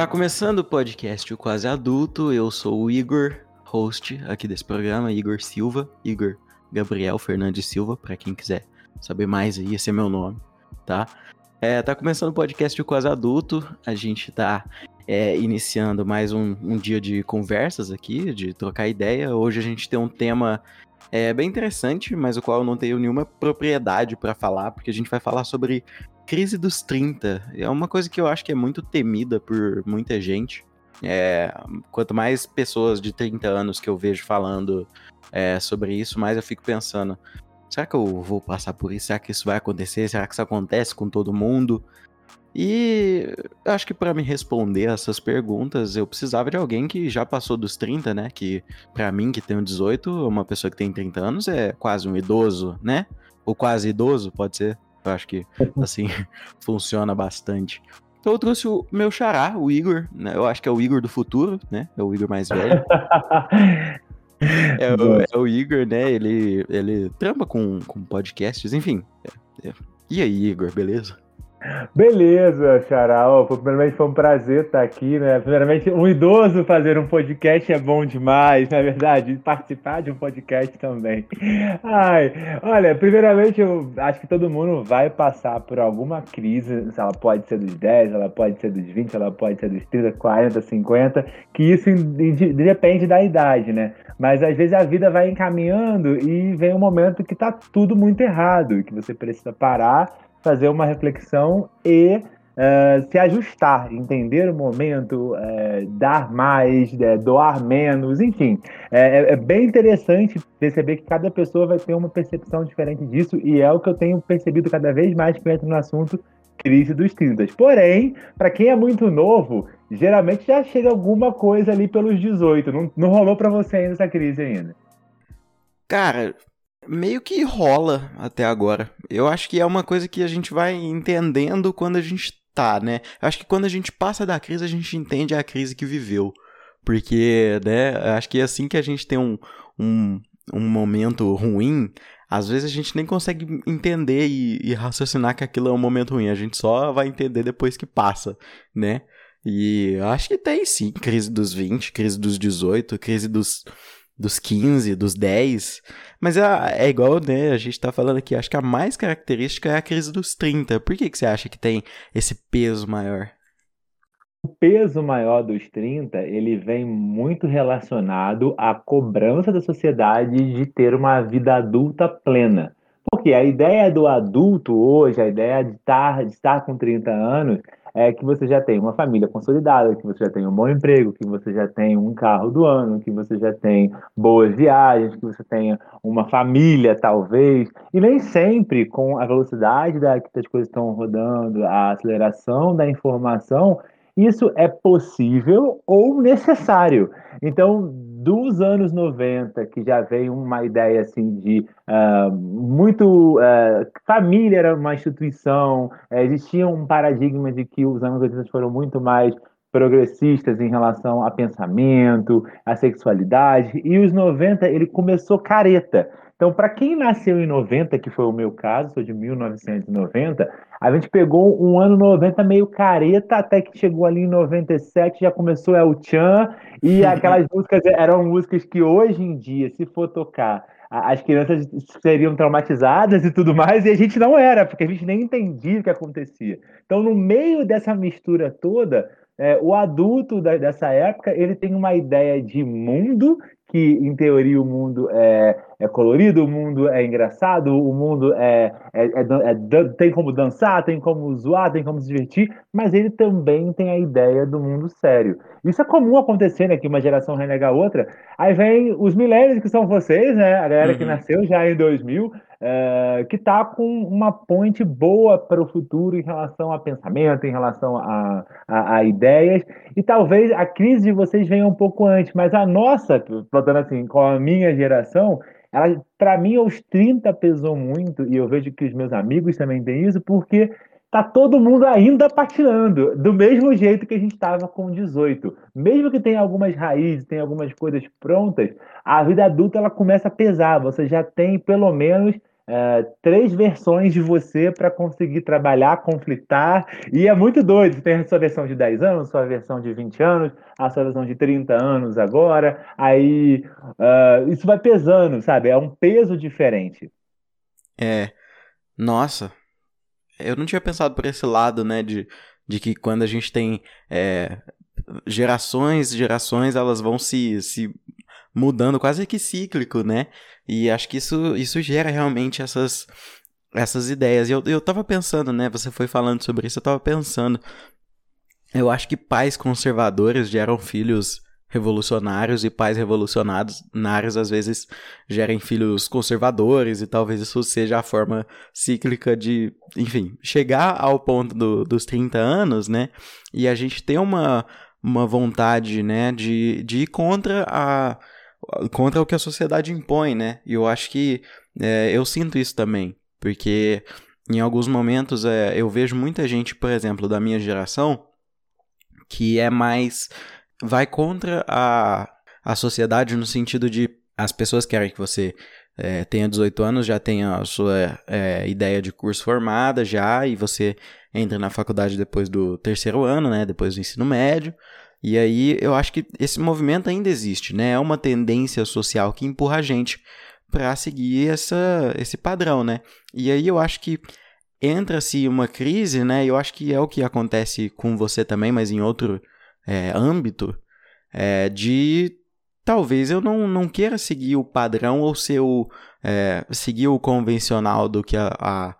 Tá começando o podcast O Quase Adulto. Eu sou o Igor, host aqui desse programa, Igor Silva, Igor Gabriel Fernandes Silva, para quem quiser saber mais aí, esse é meu nome, tá? É, tá começando o podcast O Quase Adulto. A gente tá é, iniciando mais um, um, dia de conversas aqui, de trocar ideia. Hoje a gente tem um tema é, bem interessante, mas o qual eu não tenho nenhuma propriedade para falar, porque a gente vai falar sobre crise dos 30. É uma coisa que eu acho que é muito temida por muita gente. É, quanto mais pessoas de 30 anos que eu vejo falando é, sobre isso, mais eu fico pensando: será que eu vou passar por isso? Será que isso vai acontecer? Será que isso acontece com todo mundo? E acho que para me responder essas perguntas, eu precisava de alguém que já passou dos 30, né? Que para mim, que tenho 18, uma pessoa que tem 30 anos é quase um idoso, né? Ou quase idoso, pode ser. Eu acho que, assim, funciona bastante. Então eu trouxe o meu xará, o Igor, né? Eu acho que é o Igor do futuro, né? É o Igor mais velho. é, o, é, o, Igor, né? Ele, ele trampa com, com podcasts, enfim. É, é. E aí, Igor, beleza? Beleza, Xará. Primeiramente foi um prazer estar aqui, né? Primeiramente, um idoso fazer um podcast é bom demais, não é verdade? Participar de um podcast também. Ai, olha, primeiramente, eu acho que todo mundo vai passar por alguma crise. Ela pode ser dos 10, ela pode ser dos 20, ela pode ser dos 30, 40, 50, que isso depende da idade, né? Mas às vezes a vida vai encaminhando e vem um momento que tá tudo muito errado, que você precisa parar fazer uma reflexão e uh, se ajustar, entender o momento, uh, dar mais, uh, doar menos, enfim. É, é, bem interessante perceber que cada pessoa vai ter uma percepção diferente disso e é o que eu tenho percebido cada vez mais que eu entro no assunto crise dos 30. Porém, para quem é muito novo, geralmente já chega alguma coisa ali pelos 18. Não, não rolou para você ainda essa crise ainda? Cara, meio que rola até agora. Eu acho que é uma coisa que a gente vai entendendo quando a gente tá, né? Eu acho que quando a gente passa da crise, a gente entende a crise que viveu. Porque, né, acho que é assim que a gente tem um, um, um momento ruim, às vezes a gente nem consegue entender e, e, raciocinar que aquilo é um momento ruim. A gente só vai entender depois que passa, né? E acho que tem sim crise dos 20, crise dos 18, crise dos dos 15, dos 10. Mas é, é igual, né? A gente tá falando aqui. Acho que a mais característica é a crise dos 30. Por que, que você acha que tem esse peso maior? O peso maior dos 30, ele vem muito relacionado à cobrança da sociedade de ter uma vida adulta plena. Porque a ideia do adulto hoje, a ideia de estar, de estar com 30 anos, é que você já tem uma família consolidada, que você já tem um bom emprego, que você já tem um carro do ano, que você já tem boas viagens, que você tenha uma família, talvez. E nem sempre, com a velocidade da, que as coisas estão rodando, a aceleração da informação, isso é possível ou necessário. Então, dos anos 90, que já veio uma ideia assim de uh, muito. Uh, família era uma instituição, uh, existia um paradigma de que os anos 80 foram muito mais progressistas em relação a pensamento, a sexualidade, e os 90 ele começou careta. Então, para quem nasceu em 90, que foi o meu caso, sou de 1990, a gente pegou um ano 90 meio careta, até que chegou ali em 97, já começou El Chan, e aquelas músicas eram músicas que hoje em dia, se for tocar, as crianças seriam traumatizadas e tudo mais, e a gente não era, porque a gente nem entendia o que acontecia. Então, no meio dessa mistura toda, é, o adulto da, dessa época ele tem uma ideia de mundo que em teoria o mundo é, é colorido, o mundo é engraçado, o mundo é, é, é, é, tem como dançar, tem como zoar, tem como se divertir, mas ele também tem a ideia do mundo sério. Isso é comum acontecer, né? Que uma geração renega a outra. Aí vem os milênios, que são vocês, né? A galera uhum. que nasceu já em 2000, é, que tá com uma ponte boa para o futuro em relação a pensamento, em relação a, a, a, ideias. E talvez a crise de vocês venha um pouco antes, mas a nossa, falando assim, com a minha geração, ela, para mim, aos 30 pesou muito, e eu vejo que os meus amigos também têm isso, porque tá todo mundo ainda patinando, do mesmo jeito que a gente estava com 18. Mesmo que tenha algumas raízes, tenha algumas coisas prontas, a vida adulta ela começa a pesar. Você já tem pelo menos é, três versões de você para conseguir trabalhar, conflitar, e é muito doido. Você tem a sua versão de 10 anos, sua versão de 20 anos, a sua versão de 30 anos agora, aí uh, isso vai pesando, sabe? É um peso diferente. É, nossa, eu não tinha pensado por esse lado, né, de, de que quando a gente tem é, gerações, gerações, elas vão se, se mudando, quase que cíclico, né? E acho que isso, isso gera realmente essas, essas ideias. E eu, eu tava pensando, né? Você foi falando sobre isso, eu tava pensando. Eu acho que pais conservadores geram filhos revolucionários e pais revolucionários às vezes gerem filhos conservadores e talvez isso seja a forma cíclica de, enfim, chegar ao ponto do, dos 30 anos, né? E a gente ter uma, uma vontade, né, de, de ir contra a contra o que a sociedade impõe, né? E eu acho que é, eu sinto isso também, porque em alguns momentos é, eu vejo muita gente, por exemplo, da minha geração, que é mais. vai contra a, a sociedade no sentido de as pessoas querem que você é, tenha 18 anos, já tenha a sua é, ideia de curso formada já, e você entra na faculdade depois do terceiro ano, né? Depois do ensino médio. E aí eu acho que esse movimento ainda existe, né? É uma tendência social que empurra a gente para seguir essa, esse padrão, né? E aí eu acho que entra-se uma crise, né? Eu acho que é o que acontece com você também, mas em outro é, âmbito, é, de talvez eu não, não queira seguir o padrão ou ser o, é, seguir o convencional do que a, a,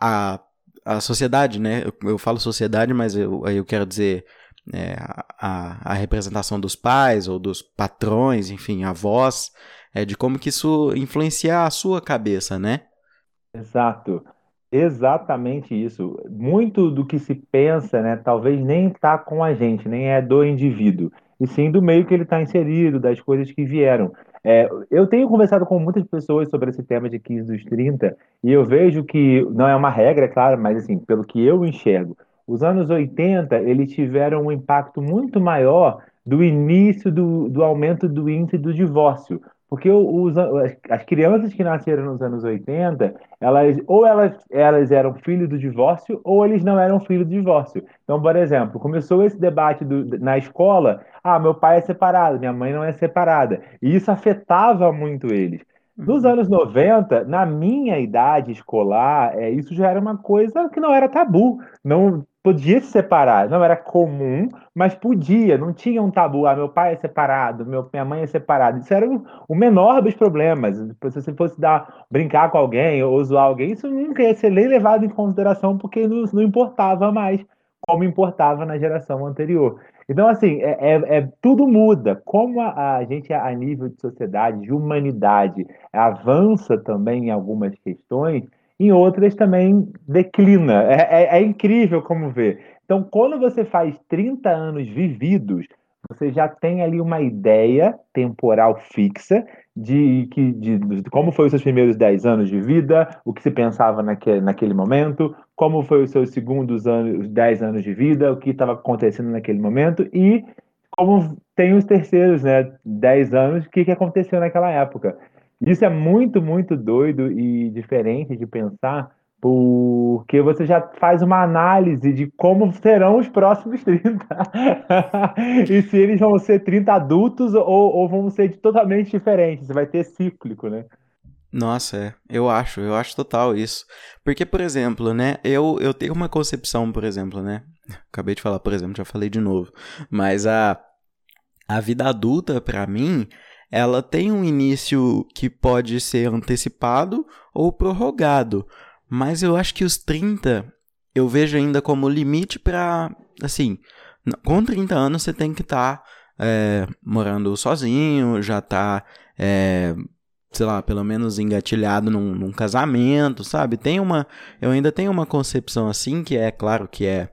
a, a sociedade, né? Eu, eu falo sociedade, mas eu, eu quero dizer é, a, a representação dos pais ou dos patrões, enfim, avós, é, de como que isso influencia a sua cabeça, né? Exato. Exatamente isso. Muito do que se pensa, né, talvez nem está com a gente, nem é do indivíduo, e sim do meio que ele está inserido, das coisas que vieram. É, eu tenho conversado com muitas pessoas sobre esse tema de 15 dos 30, e eu vejo que não é uma regra, é claro, mas assim, pelo que eu enxergo, os anos 80 eles tiveram um impacto muito maior do início do, do aumento do índice do divórcio. Porque os, as crianças que nasceram nos anos 80, elas ou elas, elas eram filhos do divórcio ou eles não eram filhos do divórcio. Então, por exemplo, começou esse debate do, na escola: ah, meu pai é separado, minha mãe não é separada. E isso afetava muito eles. Nos uhum. anos 90, na minha idade escolar, é, isso já era uma coisa que não era tabu. Não podia se separar, não era comum, mas podia, não tinha um tabu. Ah, meu pai é separado, meu, minha mãe é separada. Isso era o, menor dos problemas. Se você fosse dar, brincar com alguém ou zoar alguém, isso nunca ia ser nem levado em consideração, porque não, não importava mais como importava na geração anterior. Então, assim, é, é, é tudo muda. Como a, a, gente, a nível de sociedade, de humanidade, avança também em algumas questões, em outras também declina. É, é, é incrível como ver. Então, quando você faz 30 anos vividos, você já tem ali uma ideia temporal fixa de, que, de, de como foi os seus primeiros 10 anos de vida, o que se pensava naquele, naquele momento, como foi os seus segundos anos, 10 anos de vida, o que estava acontecendo naquele momento e como tem os terceiros, né, 10 anos, o que, que aconteceu naquela época. Isso é muito, muito doido e diferente de pensar, porque você já faz uma análise de como serão os próximos 30. e se eles vão ser 30 adultos ou, ou vão ser totalmente diferentes. Vai ter cíclico, né? Nossa, é. Eu acho, eu acho total isso. Porque, por exemplo, né, eu, eu tenho uma concepção, por exemplo, né? Acabei de falar, por exemplo, já falei de novo. Mas a, a vida adulta, para mim, ela tem um início que pode ser antecipado ou prorrogado, mas eu acho que os 30 eu vejo ainda como limite para, assim, com 30 anos você tem que estar tá, é, morando sozinho, já tá, é, sei lá, pelo menos engatilhado num, num casamento, sabe? Tem uma, eu ainda tenho uma concepção assim que é claro que é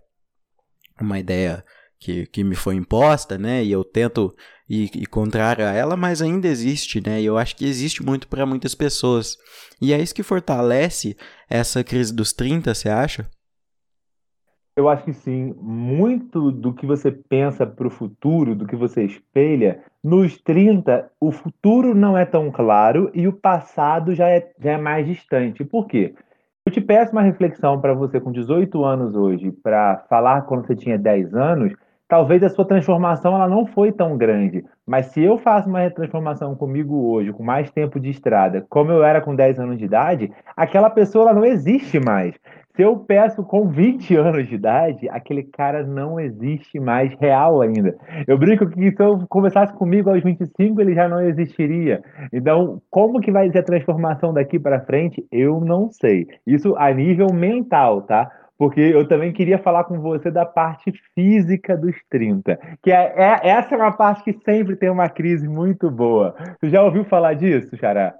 uma ideia que, que me foi imposta, né? E eu tento ir, ir contrário a ela, mas ainda existe, né? E eu acho que existe muito para muitas pessoas. E é isso que fortalece essa crise dos 30, você acha? Eu acho que sim. Muito do que você pensa para o futuro, do que você espelha, nos 30, o futuro não é tão claro e o passado já é, já é mais distante. Por quê? Eu te peço uma reflexão para você com 18 anos hoje, para falar quando você tinha 10 anos, talvez a sua transformação ela não foi tão grande. Mas se eu faço uma transformação comigo hoje, com mais tempo de estrada, como eu era com 10 anos de idade, aquela pessoa ela não existe mais. Se eu peço com 20 anos de idade, aquele cara não existe mais real ainda. Eu brinco que se eu conversasse comigo aos 25, ele já não existiria. Então, como que vai ser a transformação daqui para frente? Eu não sei. Isso a nível mental, tá? Porque eu também queria falar com você da parte física dos 30. Que é, é essa é uma parte que sempre tem uma crise muito boa. Você já ouviu falar disso, Xará?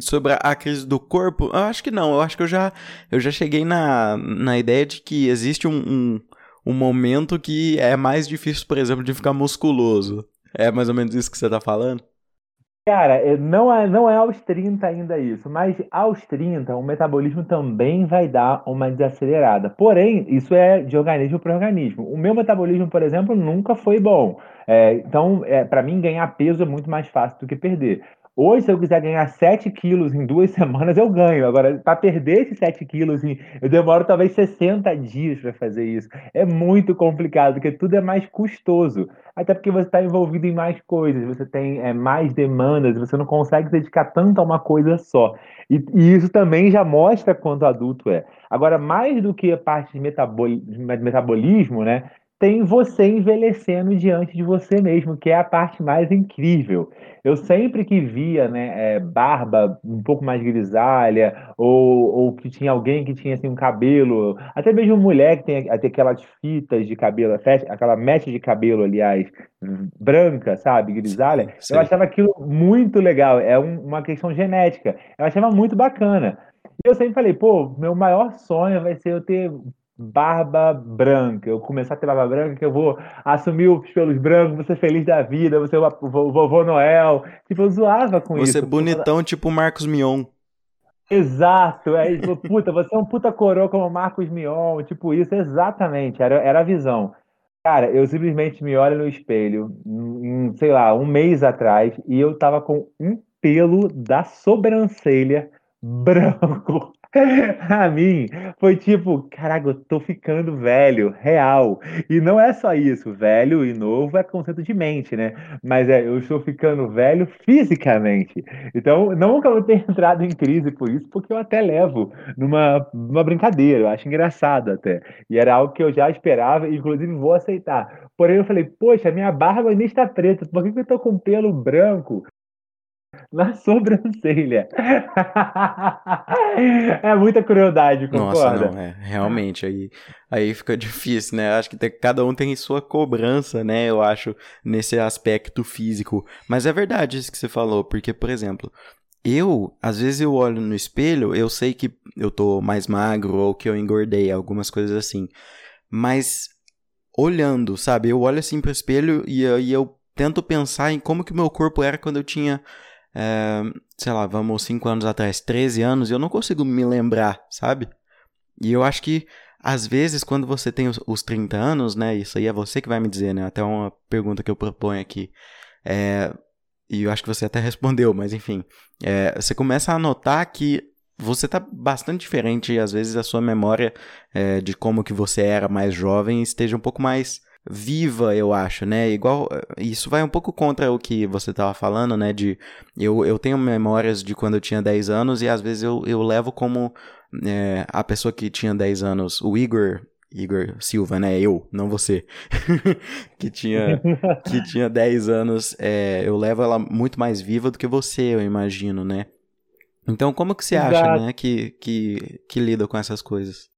sobre a crise do corpo, eu acho que não. Eu acho que eu já, eu já cheguei na, na ideia de que existe um, um, um momento que é mais difícil, por exemplo, de ficar musculoso. É mais ou menos isso que você tá falando? Cara, é, não é, não é aos 30 ainda isso, mas aos 30 o metabolismo também vai dar uma desacelerada. Porém, isso é de organismo para organismo. O meu metabolismo, por exemplo, nunca foi bom. É, então, é, para mim, ganhar peso é muito mais fácil do que perder. Hoje, se eu quiser ganhar 7 quilos em duas semanas, eu ganho. Agora, para perder esses 7 quilos, eu demoro talvez 60 dias para fazer isso. É muito complicado, porque tudo é mais custoso. Até porque você está envolvido em mais coisas, você tem é, mais demandas, você não consegue se dedicar tanto a uma coisa só. E, e, isso também já mostra quanto adulto é. Agora, mais do que a parte de, de metabolismo, né? Tem você envelhecendo diante de você mesmo, que é a parte mais incrível. Eu sempre que via né, é, barba um pouco mais grisalha, ou, ou que tinha alguém que tinha assim, um cabelo, até mesmo mulher que tem até aquelas fitas de cabelo, aquela mecha de cabelo, aliás, branca, sabe, grisalha, sim, eu achava aquilo muito legal. É um, uma questão genética. Eu achava muito bacana. Eu sempre falei, pô, meu maior sonho vai ser eu ter barba branca. Eu começar a ter barba branca, que eu vou assumir os pelos brancos, vou ser feliz da vida, vou ser o vovô Noel. Tipo, eu zoava com isso. Você bonitão, tipo Marcos Mion. Exato, é isso. Puta, você é um puta coroa como Marcos Mion, tipo isso, exatamente, era, era a visão. Cara, eu simplesmente me olho no espelho, em, sei lá, um mês atrás, e eu tava com um pelo da sobrancelha branco. a mim foi tipo, caraca, eu tô ficando velho, real. E não é só isso, velho e novo é conceito de mente, né? Mas é, eu estou ficando velho fisicamente. Então, nunca vou ter entrado em crise por isso, porque eu até levo numa, numa brincadeira, eu acho engraçado até. E era algo que eu já esperava, inclusive vou aceitar. Porém, eu falei, poxa, minha barba ainda está preta, por que, que eu tô com pelo branco? Na sobrancelha. é muita crueldade, concorda? Nossa, não, é, realmente, aí, aí fica difícil, né? Acho que tem, cada um tem sua cobrança, né? Eu acho, nesse aspecto físico. Mas é verdade isso que você falou, porque, por exemplo, eu, às vezes eu olho no espelho, eu sei que eu tô mais magro ou que eu engordei, algumas coisas assim. Mas olhando, sabe? Eu olho assim pro espelho e, e eu tento pensar em como que o meu corpo era quando eu tinha é, sei lá, vamos 5 anos atrás, 13 anos, eu não consigo me lembrar, sabe? E eu acho que, às vezes, quando você tem os, os 30 anos, né, isso aí é você que vai me dizer, né, até uma pergunta que eu proponho aqui, é, e eu acho que você até respondeu, mas enfim, é, você começa a notar que você tá bastante diferente e às vezes a sua memória é, de como que você era mais jovem esteja um pouco mais viva, eu acho, né? Igual isso vai um pouco contra o que você estava falando, né? De eu, eu tenho memórias de quando eu tinha 10 anos e às vezes eu, eu levo como é, a pessoa que tinha 10 anos, o Igor, Igor Silva, né? Eu, não você. que tinha que tinha 10 anos, é, eu levo ela muito mais viva do que você, eu imagino, né? Então, como que você Exato. acha, né, que, que, que lida com essas coisas?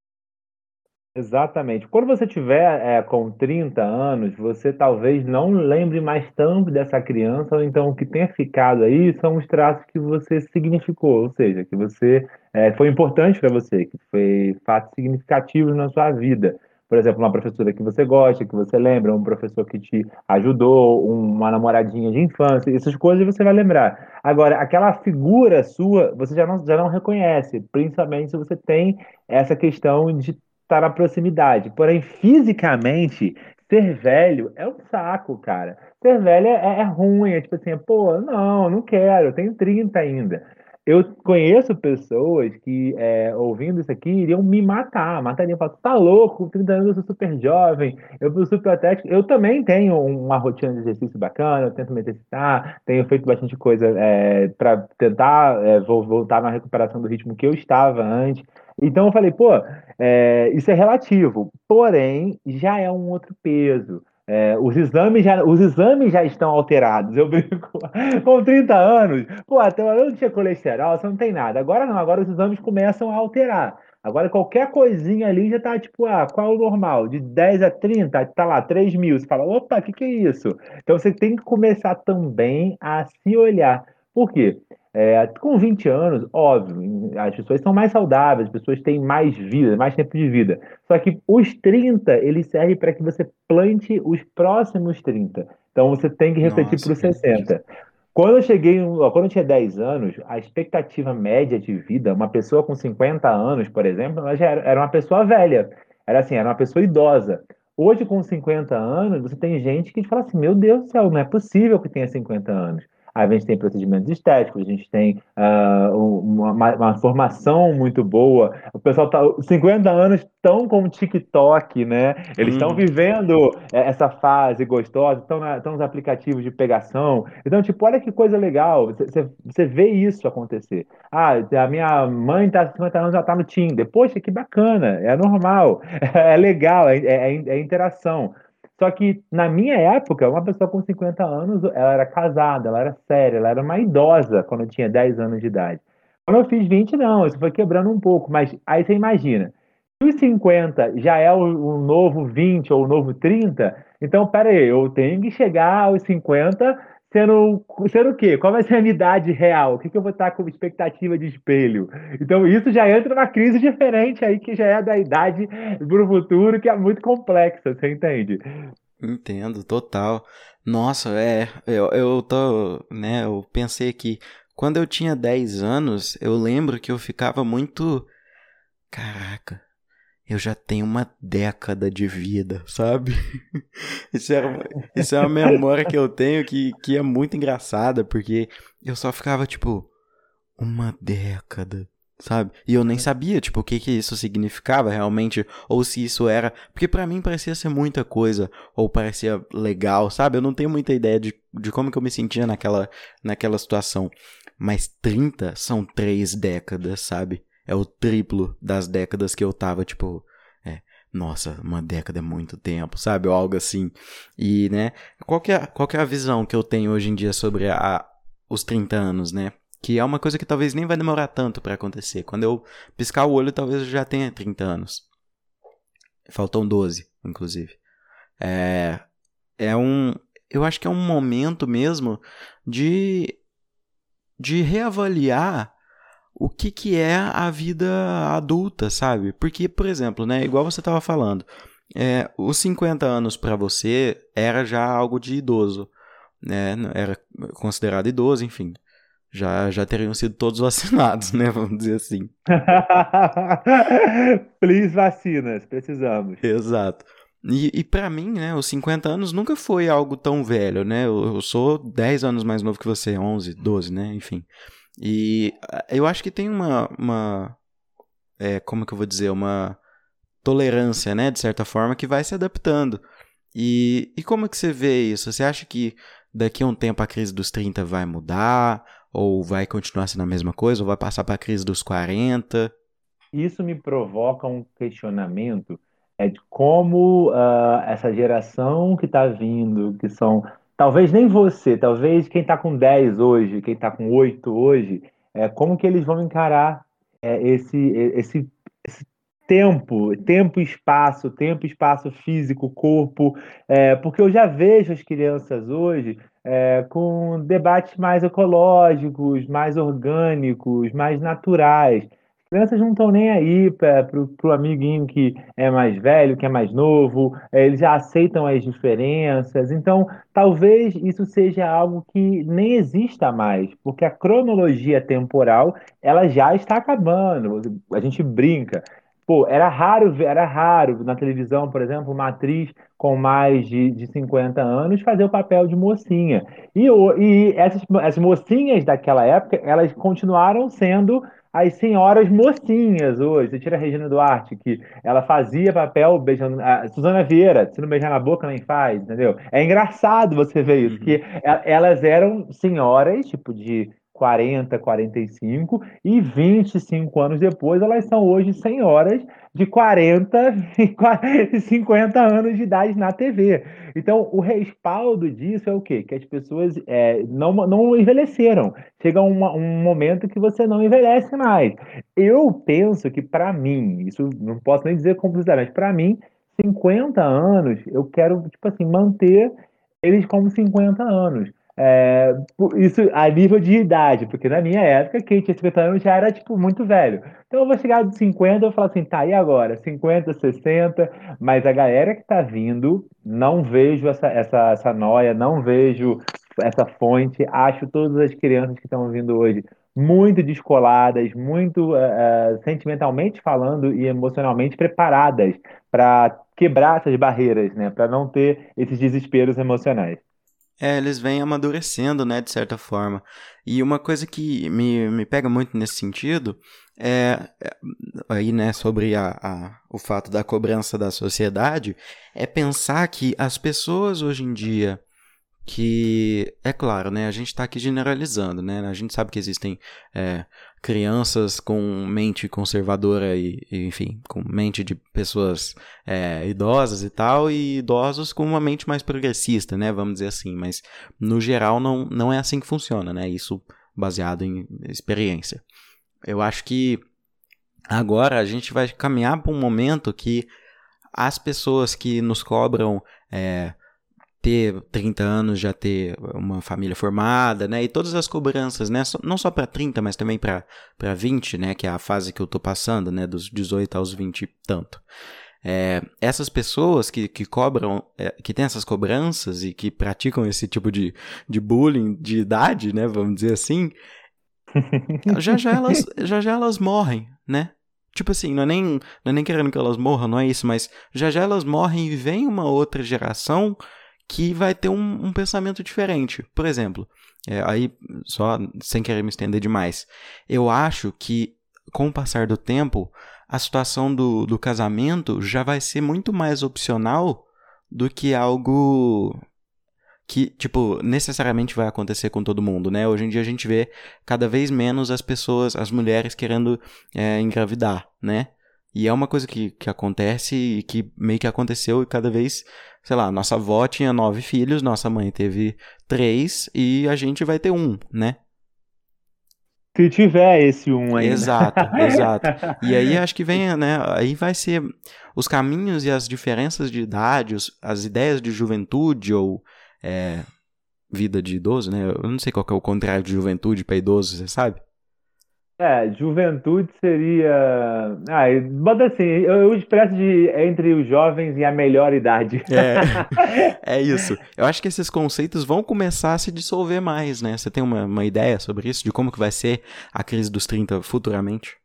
Exatamente. Quando você tiver é, com 30 anos, você talvez não lembre mais tanto dessa criança, ou então o que tenha ficado aí são os traços que você significou, ou seja, que você é, foi importante para você, que foi fatos significativos na sua vida. Por exemplo, uma professora que você gosta, que você lembra, um professor que te ajudou, uma namoradinha de infância, essas coisas você vai lembrar. Agora, aquela figura sua, você já não, já não reconhece, principalmente se você tem essa questão de está na proximidade. Porém, fisicamente, ser velho é um saco, cara. Ser velho é, é ruim, é tipo assim, pô, não, não quero, eu tenho 30 ainda. Eu conheço pessoas que, é, ouvindo isso aqui, iriam me matar, matariam, falar, tá louco, 30 anos eu sou super jovem, eu sou super atlético. Eu também tenho uma rotina de exercício bacana, eu tento me exercitar, tenho feito bastante coisa é, para tentar é, voltar na recuperação do ritmo que eu estava antes. Então eu falei, pô, é, isso é relativo, porém já é um outro peso. É, os, exames já, os exames já estão alterados. Eu brinco com 30 anos, pô, até eu não tinha colesterol, você não tem nada. Agora não, agora os exames começam a alterar. Agora qualquer coisinha ali já tá tipo, ah, qual é o normal? De 10 a 30, tá lá, 3 mil. Você fala, opa, o que, que é isso? Então você tem que começar também a se olhar. Por quê? É, com 20 anos, óbvio, as pessoas são mais saudáveis, as pessoas têm mais vida, mais tempo de vida. Só que os 30, ele serve para que você plante os próximos 30. Então você tem que refletir para os 60. Quando eu cheguei, quando eu tinha 10 anos, a expectativa média de vida, uma pessoa com 50 anos, por exemplo, ela já era, era uma pessoa velha. Era assim, era uma pessoa idosa. Hoje, com 50 anos, você tem gente que fala assim: Meu Deus do céu, não é possível que tenha 50 anos a gente tem procedimentos estéticos, a gente tem uh, uma, uma, formação muito boa. O pessoal tá 50 anos estão com o TikTok, né? Eles estão uhum. vivendo é, essa fase gostosa, estão nos aplicativos de pegação. Então, tipo, olha que coisa legal. Você, vê isso acontecer. Ah, a minha mãe tá 50 anos, já tá no Tinder. Poxa, que bacana, é normal, é legal, é, é, é interação. Só que na minha época, uma pessoa com 50 anos, ela era casada, ela era séria, ela era uma idosa quando eu tinha 10 anos de idade. Quando eu fiz 20, não, isso foi quebrando um pouco, mas aí você imagina, se os 50 já é o, o novo 20 ou o novo 30, então peraí, eu tenho que chegar aos 50 sendo, sendo o quê? Qual vai ser a minha idade real? O que, que eu vou estar com expectativa de espelho? Então, isso já entra numa crise diferente aí, que já é da idade para o futuro, que é muito complexa, você entende? Entendo, total. Nossa, é, eu, eu tô, né, eu pensei aqui, quando eu tinha 10 anos, eu lembro que eu ficava muito, caraca, eu já tenho uma década de vida, sabe? isso, é, isso é uma memória que eu tenho que, que é muito engraçada, porque eu só ficava tipo, uma década, sabe? E eu nem sabia, tipo, o que que isso significava realmente, ou se isso era. Porque para mim parecia ser muita coisa, ou parecia legal, sabe? Eu não tenho muita ideia de, de como que eu me sentia naquela, naquela situação. Mas 30 são três décadas, sabe? É o triplo das décadas que eu tava, tipo, é, nossa, uma década é muito tempo, sabe? Ou algo assim. E, né, qual que é, qual que é a visão que eu tenho hoje em dia sobre a, os 30 anos, né? Que é uma coisa que talvez nem vai demorar tanto para acontecer. Quando eu piscar o olho, talvez eu já tenha 30 anos. Faltam 12, inclusive. É, é um. Eu acho que é um momento mesmo de. de reavaliar o que, que é a vida adulta, sabe? Porque, por exemplo, né, igual você estava falando, é, os 50 anos para você era já algo de idoso, né? Era considerado idoso, enfim. Já, já teriam sido todos vacinados, né? Vamos dizer assim. Please vacinas, precisamos. Exato. E, e para mim, né, os 50 anos nunca foi algo tão velho, né? Eu, eu sou 10 anos mais novo que você, 11, 12, né? Enfim. E ah, eu acho que tem uma. uma é, como que eu vou dizer? Uma tolerância, né? De certa forma, que vai se adaptando. E, e como que você vê isso? Você acha que daqui a um tempo a crise dos 30 vai mudar? Ou vai continuar sendo a mesma coisa? Ou vai passar para a crise dos 40? Isso me provoca um questionamento é de como uh, essa geração que está vindo, que são talvez nem você, talvez quem está com 10 hoje, quem está com 8 hoje, é, como que eles vão encarar é, esse, esse, esse tempo, tempo e espaço, tempo e espaço físico, corpo, é, porque eu já vejo as crianças hoje é, com debates mais ecológicos, mais orgânicos, mais naturais crianças não estão nem aí para o amiguinho que é mais velho, que é mais novo, é, eles já aceitam as diferenças. Então, talvez isso seja algo que nem exista mais, porque a cronologia temporal ela já está acabando. A gente brinca. Pô, era raro, era raro na televisão, por exemplo, uma atriz com mais de, de 50 anos fazer o papel de mocinha. E, e essas, as mocinhas daquela época, elas continuaram sendo as senhoras mocinhas hoje. Você tira a Regina Duarte, que ela fazia papel beijando. A Suzana Vieira, se não beijar na boca, nem faz, entendeu? É engraçado você ver isso, uhum. que elas eram senhoras, tipo, de 40, 45 e 25 anos depois elas são hoje senhoras de 40 e 50 anos de idade na TV. Então, o respaldo disso é o quê? Que as pessoas é, não, não envelheceram. Chega um, um momento que você não envelhece mais. Eu penso que, para mim, isso não posso nem dizer completamente, para mim, 50 anos, eu quero, tipo assim, manter eles como 50 anos. É, isso a nível de idade, porque na minha época, quem tinha 50 anos já era, tipo, muito velho. Então eu vou chegar de 50 e falar assim, tá, e agora? 50, 60, mas a galera que tá vindo, não vejo essa, essa, essa noia, não vejo essa fonte, acho todas as crianças que estão vindo hoje muito descoladas, muito uh, sentimentalmente falando e emocionalmente preparadas para quebrar essas barreiras, né, para não ter esses desesperos emocionais. É, eles vêm amadurecendo, né, de certa forma. E uma coisa que me, me pega muito nesse sentido é, é aí, né, sobre a, a, o fato da cobrança da sociedade, é pensar que as pessoas hoje em dia que é claro, né? A gente está aqui generalizando, né? A gente sabe que existem é, crianças com mente conservadora e, e, enfim, com mente de pessoas é, idosas e tal, e idosos com uma mente mais progressista, né? Vamos dizer assim. Mas no geral não, não é assim que funciona, né? Isso baseado em experiência. Eu acho que agora a gente vai caminhar para um momento que as pessoas que nos cobram é, ter 30 anos, já ter uma família formada, né? E todas as cobranças, né? Não só para 30, mas também para 20, né? Que é a fase que eu tô passando, né? Dos 18 aos 20 e tanto. É, essas pessoas que, que cobram, é, que têm essas cobranças e que praticam esse tipo de, de bullying de idade, né? Vamos dizer assim, já já elas, já já elas morrem, né? Tipo assim, não é, nem, não é nem querendo que elas morram, não é isso, mas já já elas morrem e vem uma outra geração que vai ter um, um pensamento diferente. Por exemplo, é, aí, só sem querer me estender demais, eu acho que com o passar do tempo, a situação do, do casamento já vai ser muito mais opcional do que algo que, tipo, necessariamente vai acontecer com todo mundo, né? Hoje em dia a gente vê cada vez menos as pessoas, as mulheres querendo é, engravidar, né? E é uma coisa que, que acontece e que meio que aconteceu e cada vez, sei lá, nossa avó tinha nove filhos, nossa mãe teve três e a gente vai ter um, né? Se tiver esse um aí. Exato, exato. E aí acho que vem, né? Aí vai ser os caminhos e as diferenças de idade, os, as ideias de juventude ou é, vida de idoso, né? Eu não sei qual é o contrário de juventude para idoso, você sabe? É, juventude seria. Ah, bota assim, eu, eu expresso de entre os jovens e a melhor idade. É, é isso. Eu acho que esses conceitos vão começar a se dissolver mais, né? Você tem uma, uma ideia sobre isso, de como que vai ser a crise dos 30 futuramente?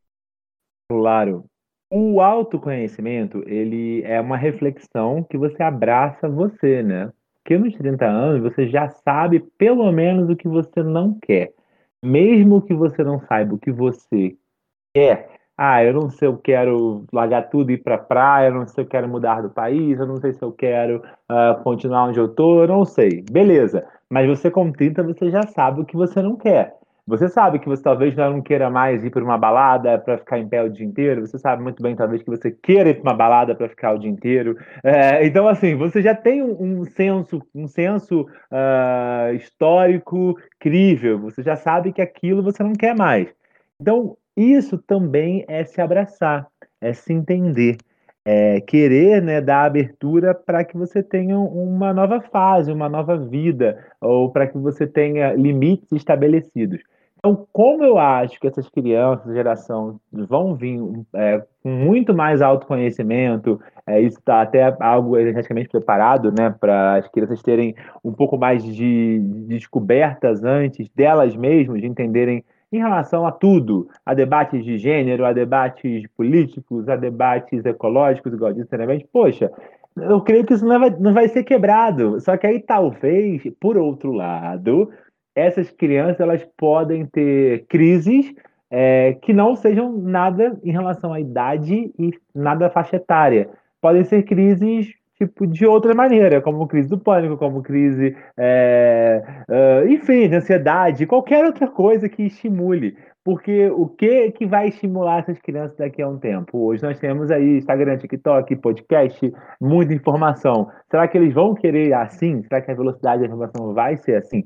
Claro. O autoconhecimento, ele é uma reflexão que você abraça você, né? Porque nos 30 anos você já sabe pelo menos o que você não quer mesmo que você não saiba o que você quer, ah, eu não sei, eu quero largar tudo e ir para praia, eu não sei se eu quero mudar do país, eu não sei se eu quero uh, continuar onde eu tô, eu não sei. Beleza. Mas você com 30, você já sabe o que você não quer. Você sabe que você talvez não queira mais ir para uma balada para ficar em pé o dia inteiro. Você sabe muito bem, talvez, que você queira ir para uma balada para ficar o dia inteiro. É, então, assim, você já tem um, um senso, um senso uh, histórico crível. Você já sabe que aquilo você não quer mais. Então, isso também é se abraçar, é se entender. É, querer né, dar abertura para que você tenha uma nova fase, uma nova vida, ou para que você tenha limites estabelecidos. Então, como eu acho que essas crianças, geração, vão vir é, com muito mais autoconhecimento, é, isso está até algo energeticamente preparado, né, para as crianças terem um pouco mais de, de descobertas antes delas mesmas, de entenderem em relação a tudo, a debates de gênero, a debates políticos, a debates ecológicos, igual disse anteriormente, poxa, eu creio que isso não vai, não vai ser quebrado. Só que aí talvez, por outro lado, essas crianças elas podem ter crises é, que não sejam nada em relação à idade e nada faixa etária. Podem ser crises tipo de outra maneira, como crise do pânico, como crise, é, uh, enfim, de ansiedade, qualquer outra coisa que estimule. Porque o que que vai estimular essas crianças daqui a um tempo? Hoje nós temos aí Instagram, TikTok, podcast, muita informação. Será que eles vão querer assim? Será que a velocidade da informação vai ser assim?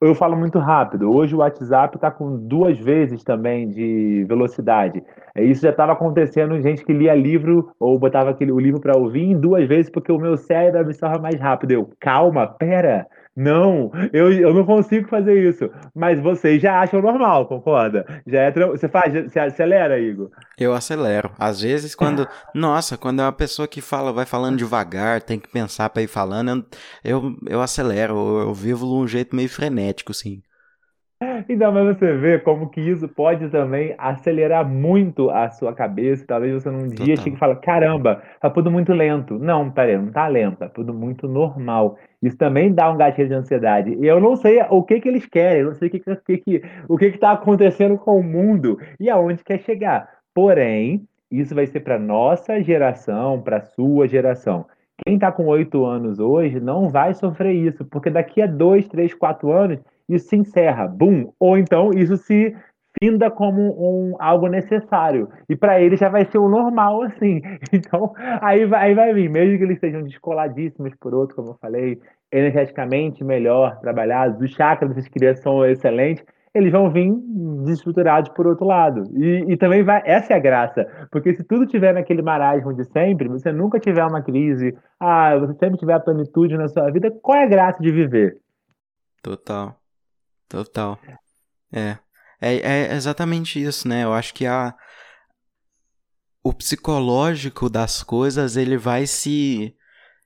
Eu falo muito rápido. Hoje o WhatsApp está com duas vezes também de velocidade. É, isso já estava acontecendo gente que lia livro ou botava aquele, o livro para ouvir em duas vezes porque o meu cérebro absorve mais rápido. Eu, calma, pera, não, eu, eu não consigo fazer isso. Mas vocês já acham normal, concorda? Já é você faz, você acelera, Igor? Eu acelero. Às vezes, quando. nossa, quando é uma pessoa que fala, vai falando devagar, tem que pensar para ir falando, eu, eu, eu acelero. Eu, eu vivo de um jeito meio frenético, sim. Então, mas você vê como que isso pode também acelerar muito a sua cabeça. Talvez você num dia chegue e fale, caramba, tá tudo muito lento. Não, peraí, não tá lento, tá tudo muito normal. Isso também dá um gatilho de ansiedade. E eu não sei o que que eles querem, eu não sei o que, que, que, o que que tá acontecendo com o mundo e aonde quer chegar. Porém, isso vai ser para nossa geração, para sua geração. Quem está com oito anos hoje não vai sofrer isso, porque daqui a dois, três, quatro anos isso se encerra, bum, ou então isso se finda como um, algo necessário. E para ele já vai ser o normal, assim. Então, aí vai, aí vai vir, mesmo que eles sejam descoladíssimos por outro, como eu falei, energeticamente melhor trabalhados, os chakras dessas crianças são excelentes, eles vão vir desestruturados por outro lado. E, e, também vai, essa é a graça, porque se tudo tiver naquele marasmo de sempre, você nunca tiver uma crise, ah, você sempre tiver a plenitude na sua vida, qual é a graça de viver? Total. Total. É. é. É exatamente isso, né? Eu acho que a o psicológico das coisas ele vai se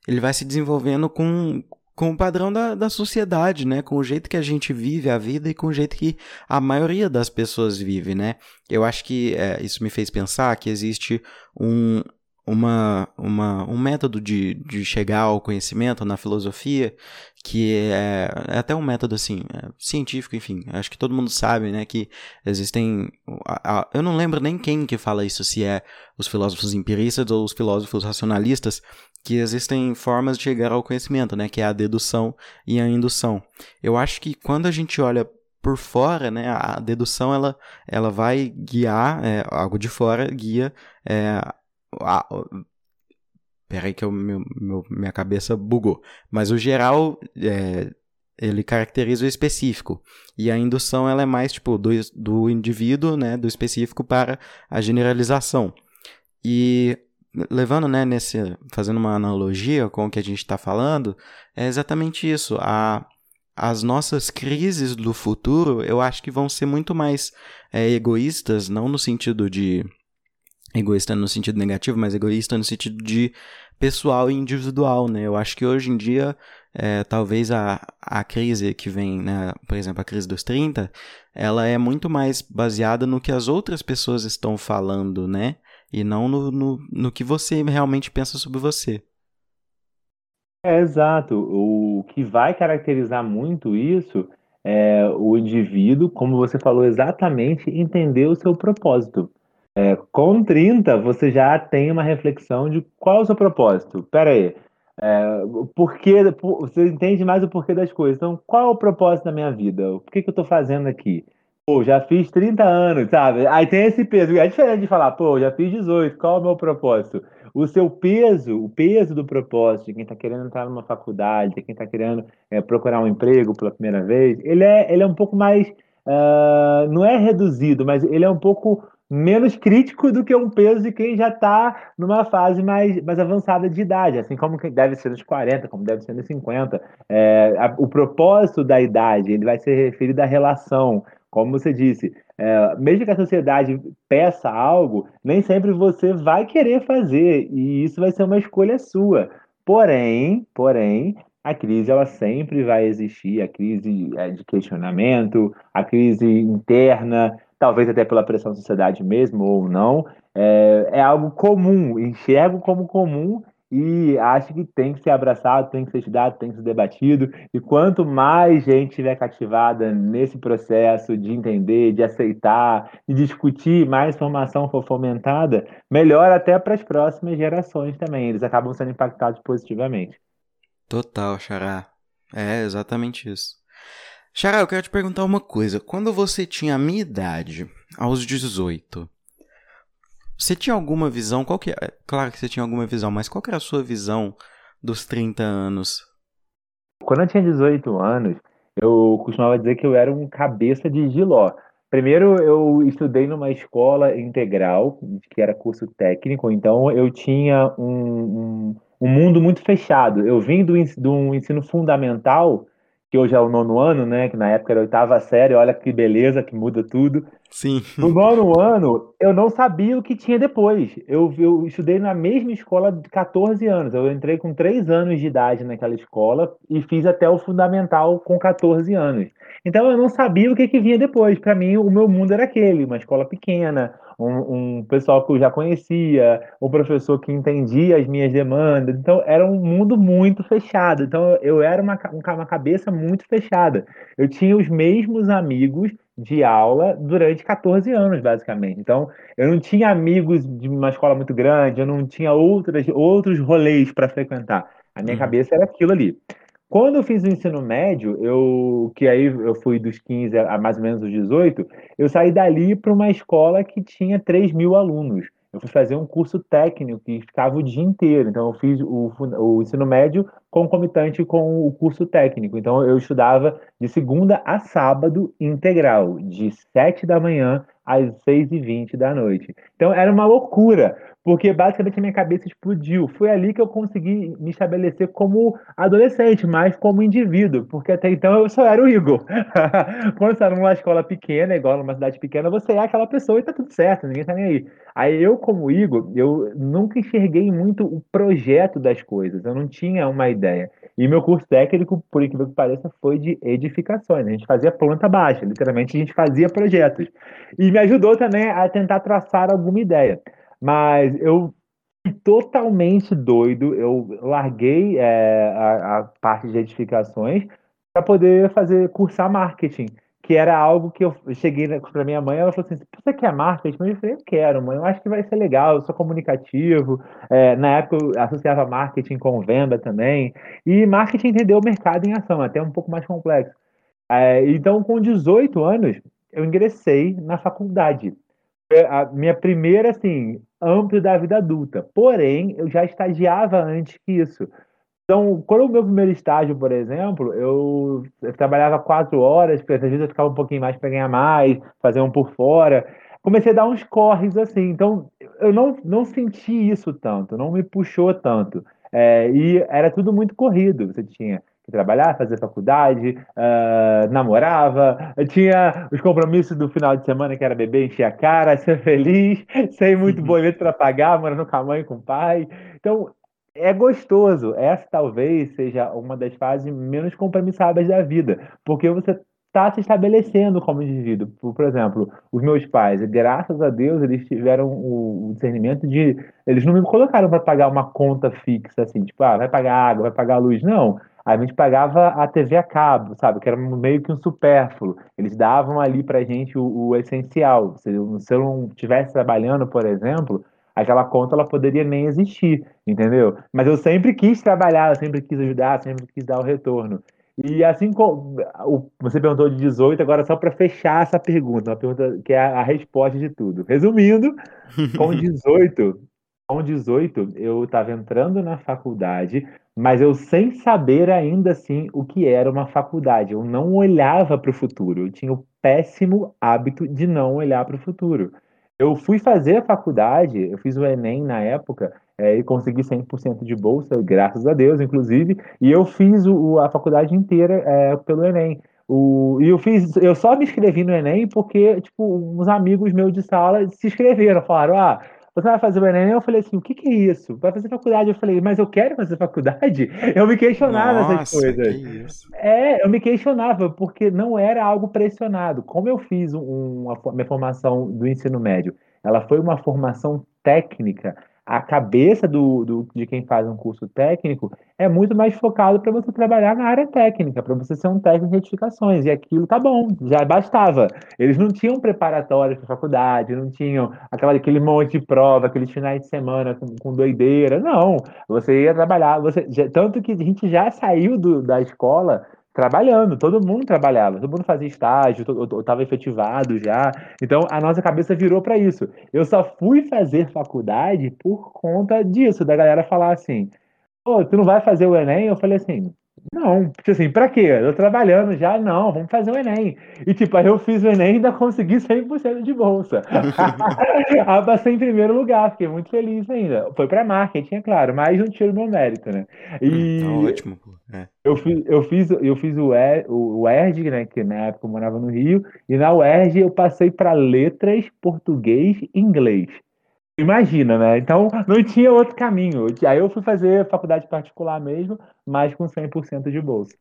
ele vai se desenvolvendo com, com o padrão da, da sociedade, né? Com o jeito que a gente vive a vida e com o jeito que a maioria das pessoas vive, né? Eu acho que é, isso me fez pensar que existe um, uma, uma, um método de, de chegar ao conhecimento na filosofia que é, é até um método assim é, científico enfim. Acho que todo mundo sabe né que existem a, a, eu não lembro nem quem que fala isso se é os filósofos empiristas ou os filósofos racionalistas que existem formas de chegar ao conhecimento né que é a dedução e a indução. Eu acho que quando a gente olha por fora, né, a dedução ela, ela vai guiar, é, algo de fora guia é, ah, peraí que eu, meu, meu, minha cabeça bugou. Mas o geral, é, ele caracteriza o específico. E a indução ela é mais tipo do, do indivíduo, né, do específico para a generalização. E levando, né, nesse, fazendo uma analogia com o que a gente está falando, é exatamente isso. A, as nossas crises do futuro, eu acho que vão ser muito mais é, egoístas, não no sentido de egoísta no sentido negativo, mas egoísta no sentido de pessoal e individual, né? Eu acho que hoje em dia, é, talvez a, a crise que vem, né, por exemplo, a crise dos 30, ela é muito mais baseada no que as outras pessoas estão falando, né? E não no, no, no que você realmente pensa sobre você. É, exato. O que vai caracterizar muito isso é o indivíduo, como você falou exatamente, entender o seu propósito. É, com 30, você já tem uma reflexão de qual é o seu propósito. Pera aí, é, porque, você entende mais o porquê das coisas. Então, qual é o propósito da minha vida? O que, que eu estou fazendo aqui? Pô, já fiz 30 anos, sabe? Aí tem esse peso. É diferente de falar, pô, já fiz 18, qual é o meu propósito? O seu peso, o peso do propósito, de quem está querendo entrar numa faculdade, de quem está querendo é, procurar um emprego pela primeira vez, ele é, ele é um pouco mais. Uh, não é reduzido, mas ele é um pouco menos crítico do que um peso de quem já está numa fase mais, mais avançada de idade, assim como deve ser nos 40, como deve ser nos 50. É, a, o propósito da idade ele vai ser referido à relação, como você disse. É, mesmo que a sociedade peça algo, nem sempre você vai querer fazer, e isso vai ser uma escolha sua. Porém, porém, A crise ela sempre vai existir, a crise é, de questionamento, a crise interna, talvez até pela pressão da sociedade mesmo ou não, é, é algo comum, enxergo como comum e acho que tem que ser abraçado, tem que ser estudado, tem que ser debatido. E quanto mais gente estiver cativada nesse processo de entender, de aceitar, de discutir, mais informação for fomentada, melhor até para as próximas gerações também. Eles acabam sendo impactados positivamente. Total, Xará. É exatamente isso. Xará, eu quero te perguntar uma coisa. Quando você tinha a minha idade, aos 18, você tinha alguma visão? Qual que é? Claro que você tinha alguma visão, mas qual que era a sua visão dos 30 anos? Quando eu tinha 18 anos, eu costumava dizer que eu era um cabeça de giló. Primeiro, eu estudei numa escola integral, que era curso técnico, então eu tinha um, um um mundo muito fechado. Eu vim do, do ensino fundamental, que hoje é o nono ano, né? Que na época era a oitava série, olha que beleza, que muda tudo. Sim. No nono ano, eu não sabia o que tinha depois. Eu, eu estudei na mesma escola de 14 anos. Eu entrei com 3 anos de idade naquela escola e fiz até o fundamental com 14 anos. Então eu não sabia o que, que vinha depois. Para mim, o meu mundo era aquele, uma escola pequena, um, um, pessoal que eu já conhecia, um professor que entendia as minhas demandas. Então, era um mundo muito fechado. Então, eu era uma, uma cabeça muito fechada. Eu tinha os mesmos amigos de aula durante 14 anos, basicamente. Então, eu não tinha amigos de uma escola muito grande, eu não tinha outras, outros rolês para frequentar. A minha uhum. cabeça era aquilo ali. Quando eu fiz o ensino médio, eu que aí eu fui dos 15 a mais ou menos os 18, eu saí dali para uma escola que tinha 3 mil alunos. Eu fui fazer um curso técnico que ficava o dia inteiro. Então, eu fiz o, o ensino médio concomitante com o curso técnico. Então, eu estudava de segunda a sábado integral, de 7 da manhã às 6h20 da noite. Então, era uma loucura porque basicamente a minha cabeça explodiu. Foi ali que eu consegui me estabelecer como adolescente, mais como indivíduo, porque até então eu só era o Igor. Quando você está numa escola pequena, igual numa cidade pequena, você é aquela pessoa e tá tudo certo, ninguém tá nem aí. Aí eu, como Igor, eu nunca enxerguei muito o projeto das coisas, eu não tinha uma ideia. E meu curso técnico, por incrível que pareça, foi de edificações. A gente fazia planta baixa, literalmente a gente fazia projetos. E me ajudou também a tentar traçar alguma ideia. Mas eu fui totalmente doido. Eu larguei é, a, a, parte de edificações para poder fazer cursar marketing, que era algo que eu cheguei para minha mãe. Ela falou assim: Você quer marketing? Eu falei: Eu quero, mãe. Eu acho que vai ser legal. Eu sou comunicativo. É, na época eu associava marketing com venda também. E marketing entendeu o mercado em ação, até um pouco mais complexo. É, então, com 18 anos, eu ingressei na faculdade a minha primeira, assim, amplo da vida adulta. Porém, eu já estagiava antes que isso. Então, quando o meu primeiro estágio, por exemplo, eu, eu trabalhava quatro horas, porque às vezes eu ficava um pouquinho mais para ganhar mais, fazer um por fora. Comecei a dar uns corres assim. Então, eu não, não senti isso tanto, não me puxou tanto. É, e era tudo muito corrido. Você tinha que trabalhar, fazer faculdade, uh, namorava, tinha os compromissos do final de semana que era beber, encher a cara, ser feliz, sem muito uhum. boleto para pagar, morando com a mãe e com o pai. Então, é gostoso. Essa talvez seja uma das fases menos compromissadas da vida, porque você está se estabelecendo como indivíduo. Por, exemplo, os meus pais, graças a Deus, eles tiveram o, o discernimento de. Eles não me colocaram para pagar uma conta fixa, assim, tipo, ah, vai pagar água, vai pagar luz. Não a gente pagava a TV a cabo, sabe? Que era meio que um supérfluo. Eles davam ali pra gente o, o essencial. Se, se eu não estivesse trabalhando, por exemplo, aquela conta ela poderia nem existir, entendeu? Mas eu sempre quis trabalhar, eu sempre quis ajudar, sempre quis dar o retorno. E assim como você perguntou de 18, agora só para fechar essa pergunta, uma pergunta que é a resposta de tudo. Resumindo, com 18, com 18 eu estava entrando na faculdade, mas eu sem saber ainda assim o que era uma faculdade. Eu não olhava para o futuro. Eu tinha o péssimo hábito de não olhar para o futuro. Eu fui fazer a faculdade, eu fiz o Enem na época é, e consegui 100% de bolsa, graças a Deus, inclusive, e eu fiz o, a faculdade inteira é, pelo Enem. O, e eu fiz, eu só me inscrevi no Enem porque, tipo, uns amigos meus de sala se inscreveram, falaram, ah, você vai fazer o Enem? Eu falei assim, o que, que é isso? Vai fazer faculdade? Eu falei, mas eu quero fazer faculdade? Eu me questionava Nossa, essas coisas. Que. É, eu me questionava, porque não era algo pressionado. Como eu fiz um, uma, minha formação do ensino médio, ela foi uma formação técnica, a cabeça do, do, de quem faz um curso técnico é muito mais focado para você trabalhar na área técnica, para você ser um técnico de edificações. E aquilo tá bom, já bastava. Eles não tinham preparatórios para faculdade, não tinham aquela, aquele monte de prova, aqueles finais de semana com, com doideira. Não, você ia trabalhar. Você, já, tanto que a gente já saiu do, da escola trabalhando, todo mundo trabalhava, todo mundo fazia estágio, estava efetivado já. Então a nossa cabeça virou para isso. Eu só fui fazer faculdade por conta disso, da galera falar assim: "Pô, tu não vai fazer o ENEM?" Eu falei assim: não, tipo assim, pra quê? Eu trabalhando já, não, vamos fazer o Enem. E tipo, aí eu fiz o Enem e ainda consegui 100% de bolsa. aí passei em primeiro lugar, fiquei muito feliz ainda. Foi pra marketing, é claro, mas não tiro meu mérito, né? E hum, tá ótimo, pô. É. Eu fiz, eu fiz, eu fiz o, er, o né, que na época eu morava no Rio, e na UERJ eu passei para letras, português e inglês. Imagina, né? Então não tinha outro caminho. Aí eu fui fazer faculdade particular mesmo, mas com 100% de bolsa.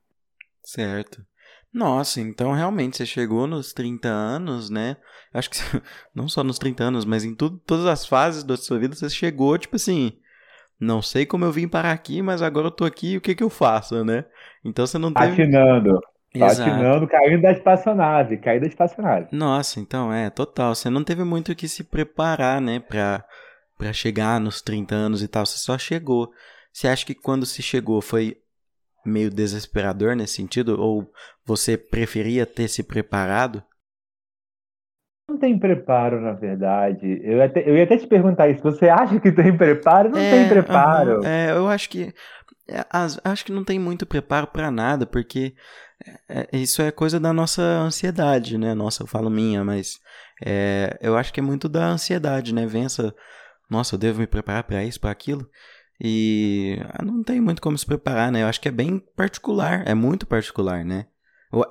Certo. Nossa, então realmente você chegou nos 30 anos, né? Acho que não só nos 30 anos, mas em tudo, todas as fases da sua vida você chegou, tipo assim, não sei como eu vim parar aqui, mas agora eu tô aqui, o que que eu faço, né? Então você não teve... Patinando. Patinando, caindo da espaçonave, caindo da espaçonave. Nossa, então é, total. Você não teve muito que se preparar, né, pra, pra chegar nos 30 anos e tal. Você só chegou. Você acha que quando se chegou foi meio desesperador nesse sentido? Ou você preferia ter se preparado? Não tem preparo, na verdade. Eu ia até, eu ia até te perguntar isso. Você acha que tem preparo? Não é, tem preparo. Uhum, é, eu acho que. É, acho que não tem muito preparo para nada, porque é, é, isso é coisa da nossa ansiedade, né? Nossa, eu falo minha, mas é, eu acho que é muito da ansiedade, né? Vem essa, nossa, eu devo me preparar para isso, para aquilo. E ah, não tem muito como se preparar, né? Eu acho que é bem particular, é muito particular, né?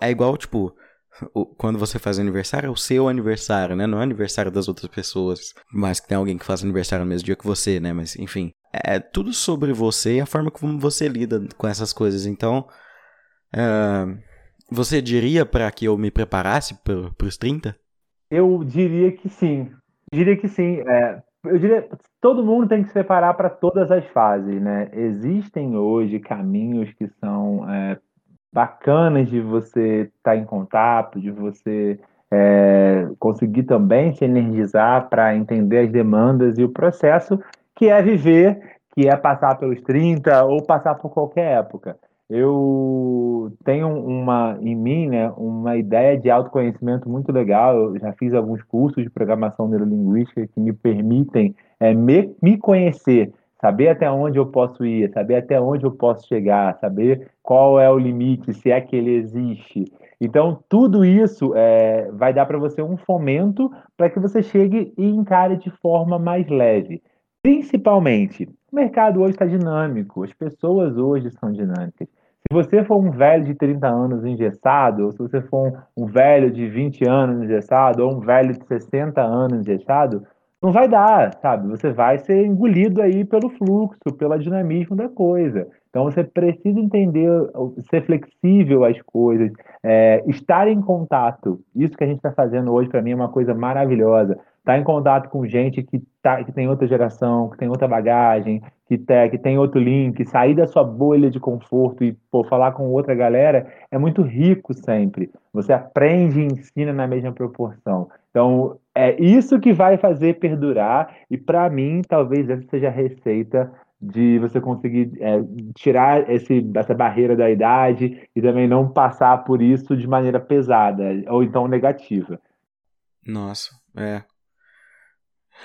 É igual, tipo, quando você faz aniversário, é o seu aniversário, né? Não é aniversário das outras pessoas. Mas que tem alguém que faz aniversário no mesmo dia que você, né? Mas, enfim. É tudo sobre você e a forma como você lida com essas coisas. Então, Uh, você diria para que eu me preparasse para os 30? Eu diria que sim. Diria que sim. É, eu diria todo mundo tem que se preparar para todas as fases, né? Existem hoje caminhos que são é, bacanas de você estar tá em contato, de você é, conseguir também se energizar para entender as demandas e o processo que é viver, que é passar pelos 30 ou passar por qualquer época eu tenho uma em mim, né, uma ideia de autoconhecimento muito legal. Eu já fiz alguns cursos de programação neurolinguística que me permitem é, me, me conhecer, saber até onde eu posso ir, saber até onde eu posso chegar, saber qual é o limite, se é que ele existe. Então, tudo isso é, vai dar para você um fomento para que você chegue e encare de forma mais leve. Principalmente, o mercado hoje está dinâmico, as pessoas hoje são dinâmicas. Se você for um velho de 30 anos engessado, ou se você for um, velho de 20 anos engessado, ou um velho de 60 anos engessado, não vai dar, sabe? Você vai ser engolido aí pelo fluxo, pelo dinamismo da coisa. Então você precisa entender, ser flexível às coisas, é, estar em contato. Isso que a gente está fazendo hoje para mim é uma coisa maravilhosa estar tá em contato com gente que, tá, que tem outra geração, que tem outra bagagem, que, tá, que tem outro link, sair da sua bolha de conforto e pô, falar com outra galera é muito rico sempre. Você aprende e ensina na mesma proporção. Então, é isso que vai fazer perdurar, e para mim, talvez essa seja a receita de você conseguir é, tirar esse, essa barreira da idade e também não passar por isso de maneira pesada ou então negativa. Nossa, é,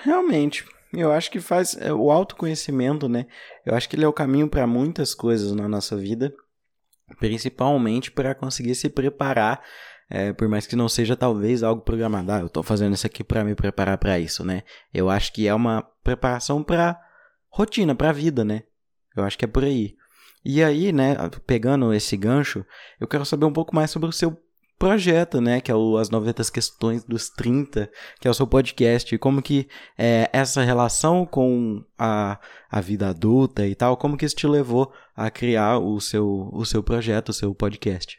Realmente, eu acho que faz é, o autoconhecimento, né? Eu acho que ele é o caminho para muitas coisas na nossa vida, principalmente para conseguir se preparar, é, por mais que não seja talvez algo programado. Ah, eu estou fazendo isso aqui para me preparar para isso, né? Eu acho que é uma preparação para rotina, para a vida, né? Eu acho que é por aí. E aí, né, pegando esse gancho, eu quero saber um pouco mais sobre o seu projeto, né, que é o As 90 Questões dos 30, que é o seu podcast, como que é, essa relação com a, a vida adulta e tal, como que isso te levou a criar o seu, o seu projeto, o seu podcast?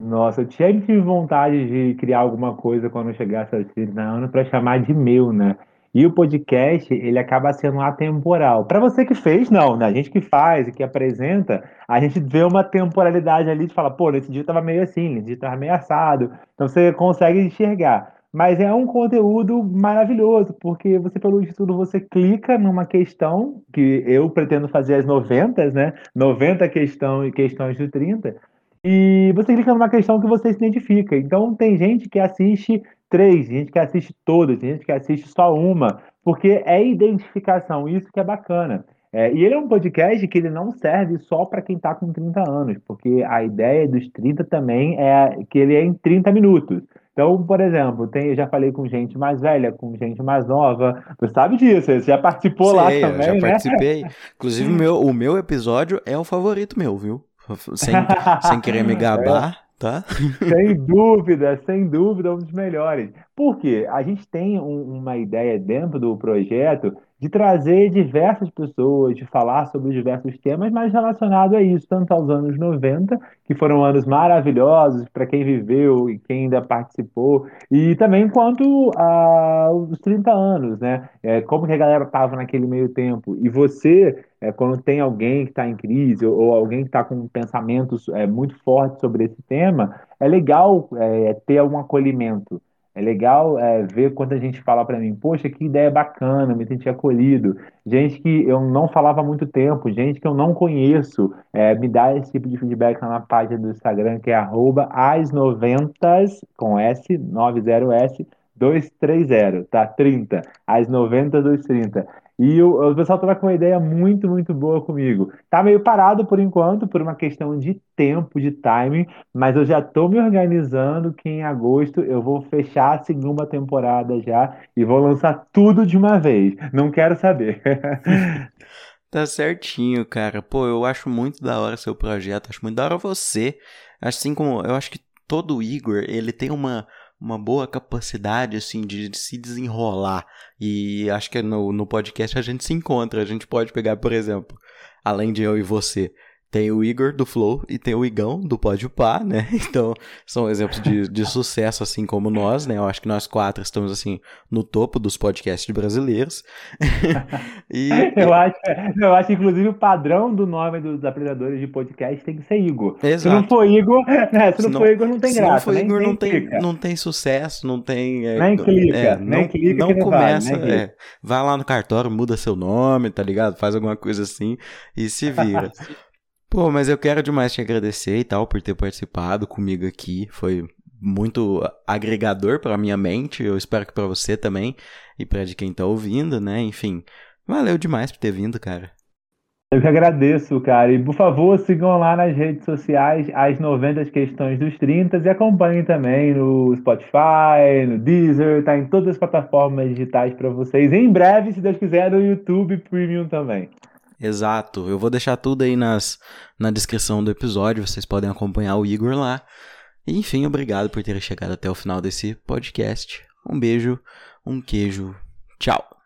Nossa, eu sempre tive vontade de criar alguma coisa quando eu chegasse aos 30 anos para chamar de meu, né? E o podcast, ele acaba sendo atemporal. Para você que fez, não, né? A gente que faz e que apresenta, a gente vê uma temporalidade ali de falar, pô, nesse dia tava meio assim, nesse dia tava meio assado. Então você consegue enxergar. Mas é um conteúdo maravilhoso, porque você, pelo estudo, você clica numa questão que eu pretendo fazer as 90, né? 90 questão e questões de 30. E você clica numa questão que você se identifica. Então tem gente que assiste três, gente que assiste todas, gente que assiste só uma, porque é identificação, isso que é bacana. É, e ele é um podcast que ele não serve só para quem está com 30 anos, porque a ideia dos 30 também é que ele é em 30 minutos. Então, por exemplo, tem, eu já falei com gente mais velha, com gente mais nova. Você sabe disso, você já participou Sei, lá também, já né? participei. Inclusive, o meu, o meu episódio é o favorito meu, viu? Sem, sem querer me gabar. Tá? Sem dúvida, sem dúvida, um dos melhores. Por quê? A gente tem um, uma ideia dentro do projeto de trazer diversas pessoas, de falar sobre diversos temas, mas relacionado a isso, tanto aos anos 90, que foram anos maravilhosos para quem viveu e quem ainda participou, e também quanto aos 30 anos, né? É, como que a galera estava naquele meio tempo. E você, é, quando tem alguém que está em crise ou, alguém que está com pensamentos é, muito fortes sobre esse tema, é legal é, ter algum acolhimento. É legal é, ver quando a gente fala para mim, poxa, que ideia bacana, me senti acolhido. Gente que eu não falava há muito tempo, gente que eu não conheço, é, me dá esse tipo de feedback lá na página do Instagram, que é arroba as90 com S, 90S, 230, tá? 30, as 90 230. E o, o pessoal estava com uma ideia muito, muito boa comigo. Tá meio parado por enquanto, por uma questão de tempo, de timing, mas eu já estou me organizando que em agosto eu vou fechar a segunda temporada já e vou lançar tudo de uma vez. Não quero saber. Tá certinho, cara. Pô, eu acho muito da hora seu projeto, acho muito da hora você. Assim como eu acho que todo Igor, ele tem uma uma boa capacidade, assim, de, se desenrolar. E acho que no, no podcast a gente se encontra. A gente pode pegar, por exemplo, além de eu e você, tem o Igor do Flow e tem o Igão do Pode Pá, né? Então, são exemplos de, de sucesso, assim como nós, né? Eu acho que nós quatro estamos, assim, no topo dos podcasts brasileiros. e, eu, acho, eu acho, inclusive, o padrão do nome dos apresentadores de podcast tem que ser Igor. Exato. Se não for Igor, né? se, se não, for Igor, não tem se graça. Se não for Igor, nem, não, tem, não tem sucesso, não tem... É, nem clica, é, nem não, clica não começa, vale, é, vai lá no cartório, muda seu nome, tá ligado? Faz alguma coisa assim e se vira. Pô, mas eu quero demais te agradecer e tal por ter participado comigo aqui. Foi muito agregador para minha mente. Eu espero que para você também e para de quem tá ouvindo, né? Enfim, valeu demais por ter vindo, cara. Eu que agradeço, cara. E por favor, sigam lá nas redes sociais as 90 questões dos 30 e acompanhem também no Spotify, no Deezer, tá em todas as plataformas digitais para vocês. Em breve, se Deus quiser, no YouTube Premium também. Exato. Eu vou deixar tudo aí nas, na descrição do episódio. Vocês podem acompanhar o Igor lá. E, enfim, obrigado por ter chegado até o final desse podcast. Um beijo, um queijo. Tchau.